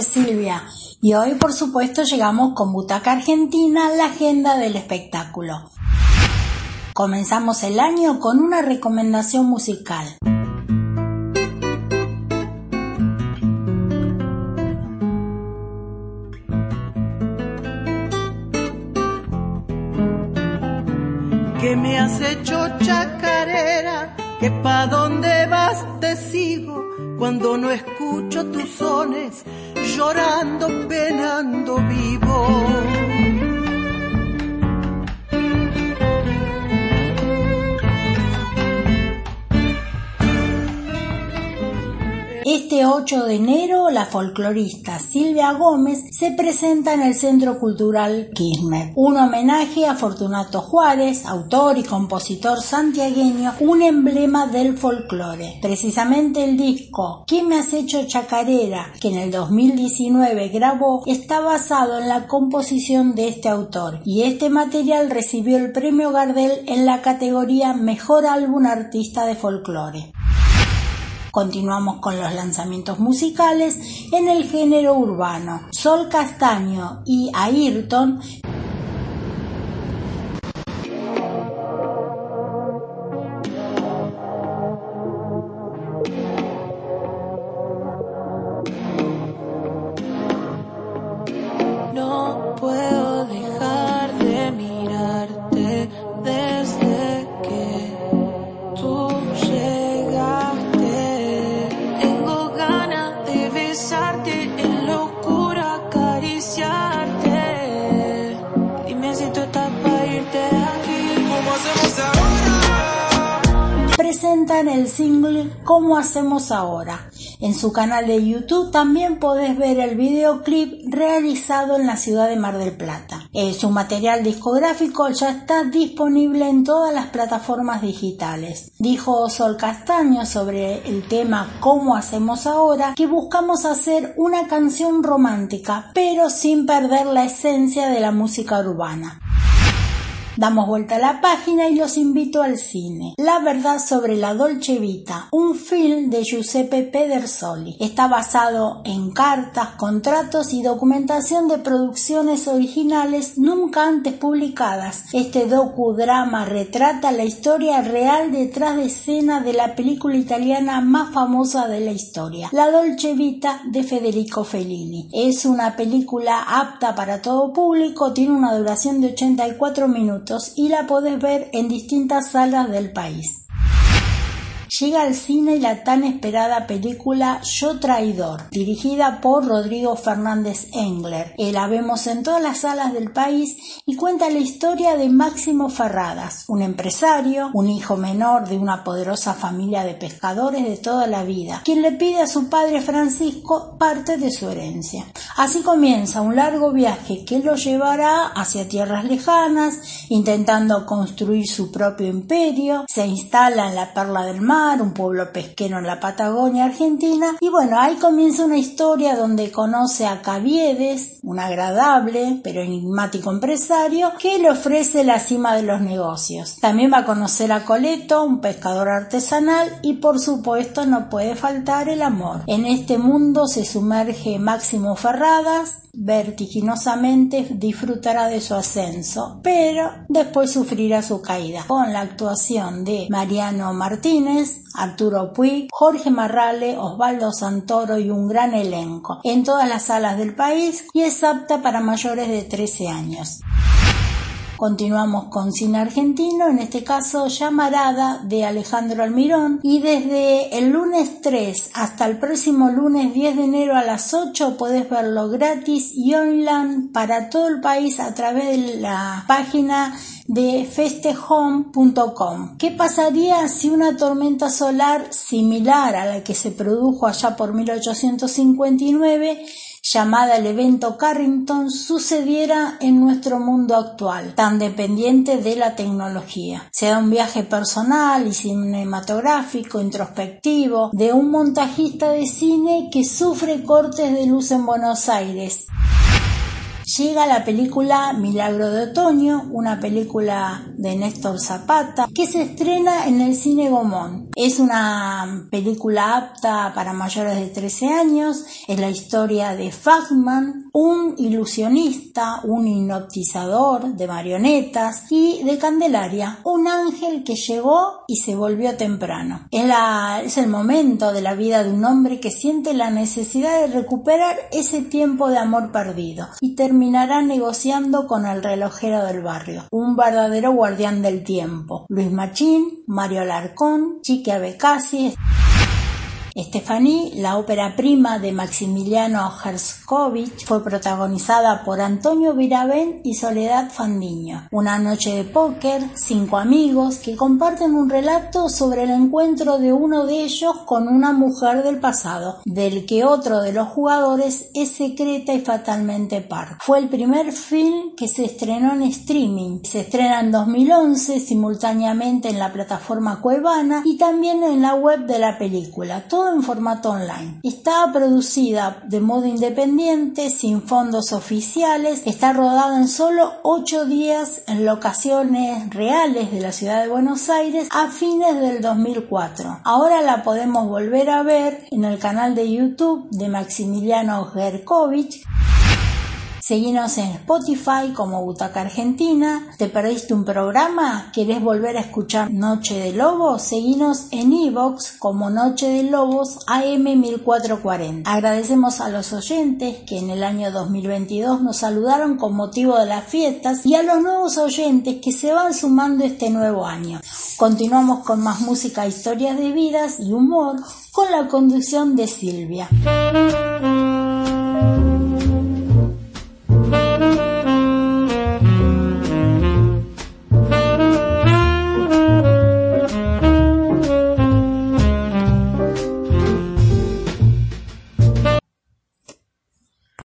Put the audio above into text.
Silvia. Y hoy por supuesto llegamos con Butaca Argentina, la agenda del espectáculo. Comenzamos el año con una recomendación musical. que me has hecho chacarera, que pa' dónde vas te sigo cuando no escucho tus sones, llorando, penando vivo. Este 8 de enero, la folclorista Silvia Gómez se presenta en el Centro Cultural Kirchner. Un homenaje a Fortunato Juárez, autor y compositor santiagueño, un emblema del folclore. Precisamente el disco ¿Quién me has hecho chacarera? que en el 2019 grabó está basado en la composición de este autor y este material recibió el premio Gardel en la categoría Mejor Álbum Artista de Folclore. Continuamos con los lanzamientos musicales en el género urbano. Sol Castaño y Ayrton el single ¿Cómo hacemos ahora? En su canal de YouTube también podés ver el videoclip realizado en la ciudad de Mar del Plata. Su material discográfico ya está disponible en todas las plataformas digitales. Dijo Sol Castaño sobre el tema ¿Cómo hacemos ahora? que buscamos hacer una canción romántica, pero sin perder la esencia de la música urbana. Damos vuelta a la página y los invito al cine. La verdad sobre la Dolce Vita, un film de Giuseppe Pedersoli. Está basado en cartas, contratos y documentación de producciones originales nunca antes publicadas. Este docudrama retrata la historia real detrás de escena de la película italiana más famosa de la historia, La Dolce Vita de Federico Fellini. Es una película apta para todo público, tiene una duración de 84 minutos y la podés ver en distintas salas del país llega al cine la tan esperada película Yo Traidor, dirigida por Rodrigo Fernández Engler. Eh, la vemos en todas las salas del país y cuenta la historia de Máximo Ferradas, un empresario, un hijo menor de una poderosa familia de pescadores de toda la vida, quien le pide a su padre Francisco parte de su herencia. Así comienza un largo viaje que lo llevará hacia tierras lejanas, intentando construir su propio imperio, se instala en la perla del mar, un pueblo pesquero en la Patagonia Argentina. Y bueno, ahí comienza una historia donde conoce a Caviedes, un agradable pero enigmático empresario que le ofrece la cima de los negocios. También va a conocer a Coleto, un pescador artesanal y por supuesto no puede faltar el amor. En este mundo se sumerge Máximo Ferradas, vertiginosamente disfrutará de su ascenso, pero después sufrirá su caída, con la actuación de Mariano Martínez, Arturo Puig, Jorge Marrale, Osvaldo Santoro y un gran elenco en todas las salas del país y es apta para mayores de 13 años. Continuamos con cine argentino, en este caso Llamarada de Alejandro Almirón y desde el lunes 3 hasta el próximo lunes 10 de enero a las 8 podés verlo gratis y online para todo el país a través de la página de festehome.com. ¿Qué pasaría si una tormenta solar similar a la que se produjo allá por 1859 llamada el evento Carrington sucediera en nuestro mundo actual, tan dependiente de la tecnología. Sea un viaje personal y cinematográfico, introspectivo, de un montajista de cine que sufre cortes de luz en Buenos Aires Llega la película Milagro de Otoño, una película de Néstor Zapata, que se estrena en el cine Gomón. Es una película apta para mayores de 13 años, es la historia de Fagman, un ilusionista, un hipnotizador de marionetas y de Candelaria, un ángel que llegó y se volvió temprano. Es, el momento de la vida de un hombre que siente la necesidad de recuperar ese tiempo de amor perdido terminará negociando con el relojero del barrio, un verdadero guardián del tiempo. Luis Machín, Mario Alarcón, Chique Abecasi. Estefaní, la ópera prima de Maximiliano Herskovich, fue protagonizada por Antonio Virabén y Soledad Fandiño. Una noche de póker, cinco amigos que comparten un relato sobre el encuentro de uno de ellos con una mujer del pasado, del que otro de los jugadores es secreta y fatalmente par. Fue el primer film que se estrenó en streaming. Se estrena en 2011 simultáneamente en la plataforma Cuevana y también en la web de la película en formato online. Está producida de modo independiente, sin fondos oficiales, está rodada en solo 8 días en locaciones reales de la ciudad de Buenos Aires a fines del 2004. Ahora la podemos volver a ver en el canal de YouTube de Maximiliano Gerkovich Seguinos en Spotify como Butaca Argentina. ¿Te perdiste un programa? ¿Querés volver a escuchar Noche de Lobos? Seguinos en Evox como Noche de Lobos AM1440. Agradecemos a los oyentes que en el año 2022 nos saludaron con motivo de las fiestas y a los nuevos oyentes que se van sumando este nuevo año. Continuamos con más música, historias de vidas y humor con la conducción de Silvia.